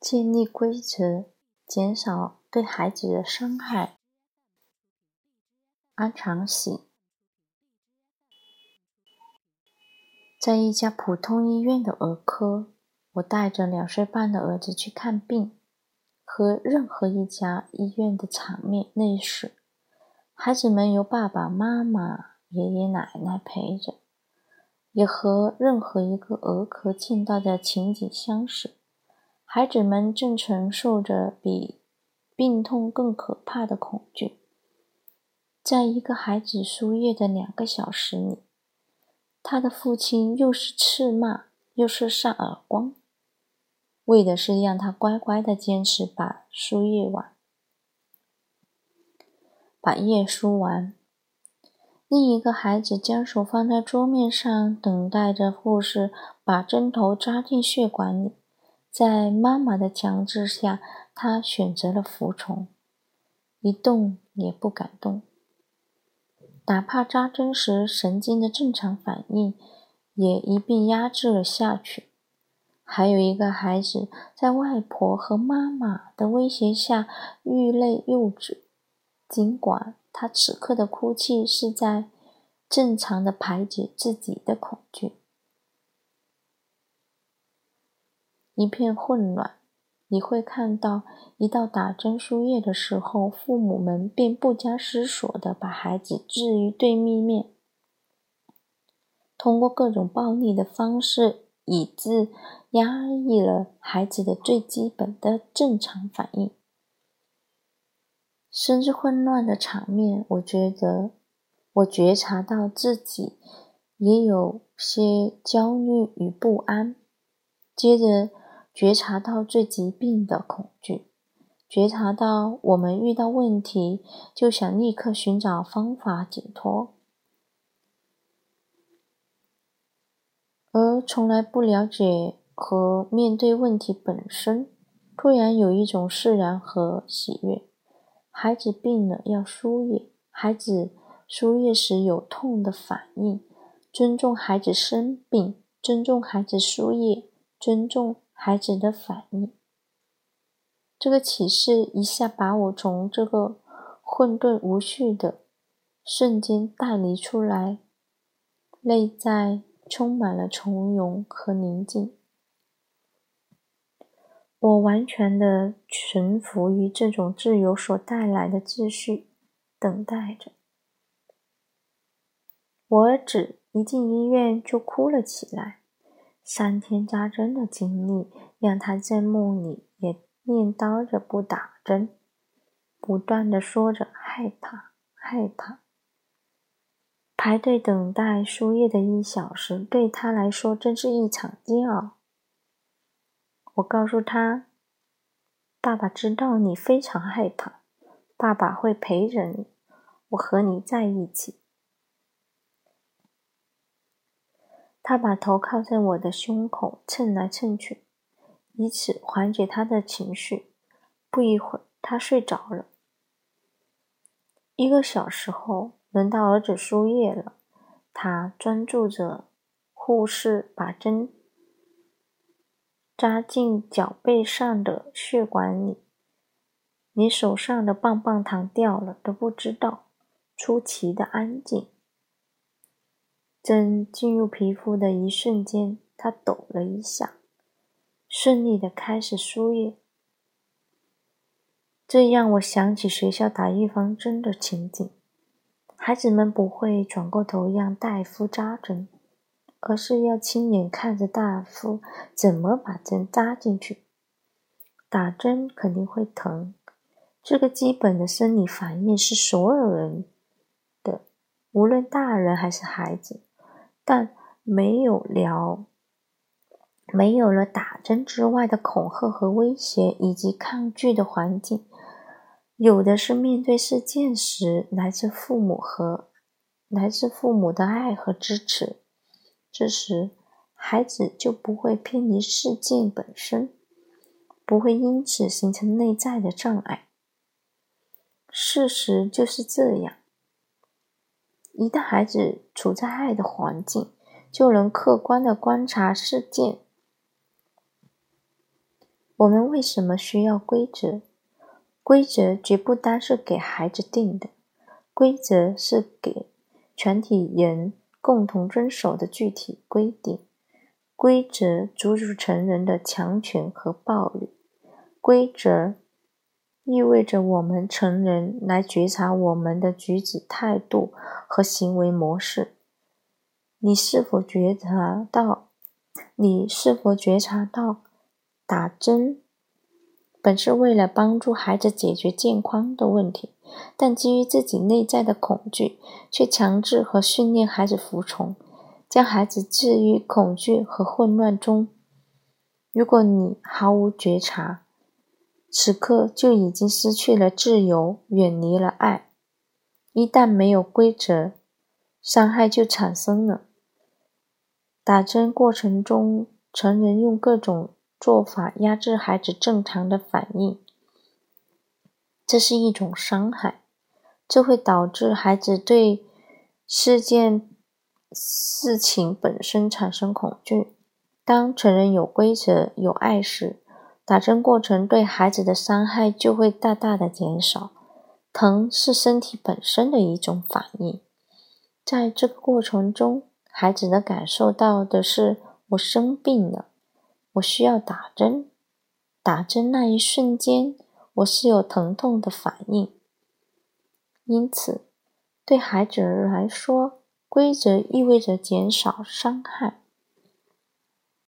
建立规则，减少对孩子的伤害。安长喜，在一家普通医院的儿科，我带着两岁半的儿子去看病。和任何一家医院的场面类似，孩子们由爸爸妈妈、爷爷奶奶陪着，也和任何一个儿科见到的情景相似。孩子们正承受着比病痛更可怕的恐惧。在一个孩子输液的两个小时里，他的父亲又是斥骂又是扇耳光，为的是让他乖乖的坚持把输液完，把液输完。另一个孩子将手放在桌面上，等待着护士把针头扎进血管里。在妈妈的强制下，他选择了服从，一动也不敢动。哪怕扎针时神经的正常反应也一并压制了下去。还有一个孩子在外婆和妈妈的威胁下欲泪又止，尽管他此刻的哭泣是在正常的排解自己的恐惧。一片混乱，你会看到，一到打针输液的时候，父母们便不加思索地把孩子置于对立面，通过各种暴力的方式，以致压抑了孩子的最基本的正常反应。甚至混乱的场面，我觉得，我觉察到自己也有些焦虑与不安。接着。觉察到最疾病的恐惧，觉察到我们遇到问题就想立刻寻找方法解脱，而从来不了解和面对问题本身。突然有一种释然和喜悦。孩子病了要输液，孩子输液时有痛的反应，尊重孩子生病，尊重孩子输液，尊重。孩子的反应，这个启示一下把我从这个混沌无序的瞬间带离出来，内在充满了从容和宁静。我完全的臣服于这种自由所带来的秩序，等待着。我儿子一进医院就哭了起来。三天扎针的经历，让他在梦里也念叨着不打针，不断的说着害怕，害怕。排队等待输液的一小时，对他来说真是一场煎熬。我告诉他：“爸爸知道你非常害怕，爸爸会陪着你，我和你在一起。”他把头靠在我的胸口，蹭来蹭去，以此缓解他的情绪。不一会儿，他睡着了。一个小时后，轮到儿子输液了。他专注着，护士把针扎进脚背上的血管里，你手上的棒棒糖掉了都不知道，出奇的安静。针进入皮肤的一瞬间，他抖了一下，顺利的开始输液。这让我想起学校打预防针的情景：孩子们不会转过头让大夫扎针，而是要亲眼看着大夫怎么把针扎进去。打针肯定会疼，这个基本的生理反应是所有人的，无论大人还是孩子。但没有了，没有了打针之外的恐吓和威胁，以及抗拒的环境，有的是面对事件时来自父母和来自父母的爱和支持。这时，孩子就不会偏离事件本身，不会因此形成内在的障碍。事实就是这样。一旦孩子处在爱的环境，就能客观的观察事件，我们为什么需要规则？规则绝不单是给孩子定的，规则是给全体人共同遵守的具体规定。规则阻止成人的强权和暴力。规则意味着我们成人来觉察我们的举止态度和行为模式。你是否觉察到？你是否觉察到，打针？本是为了帮助孩子解决健康的问题，但基于自己内在的恐惧，却强制和训练孩子服从，将孩子置于恐惧和混乱中。如果你毫无觉察，此刻就已经失去了自由，远离了爱。一旦没有规则，伤害就产生了。打针过程中，成人用各种。做法压制孩子正常的反应，这是一种伤害，这会导致孩子对事件、事情本身产生恐惧。当成人有规则、有爱时，打针过程对孩子的伤害就会大大的减少。疼是身体本身的一种反应，在这个过程中，孩子的感受到的是我生病了。我需要打针，打针那一瞬间，我是有疼痛的反应。因此，对孩子来说，规则意味着减少伤害。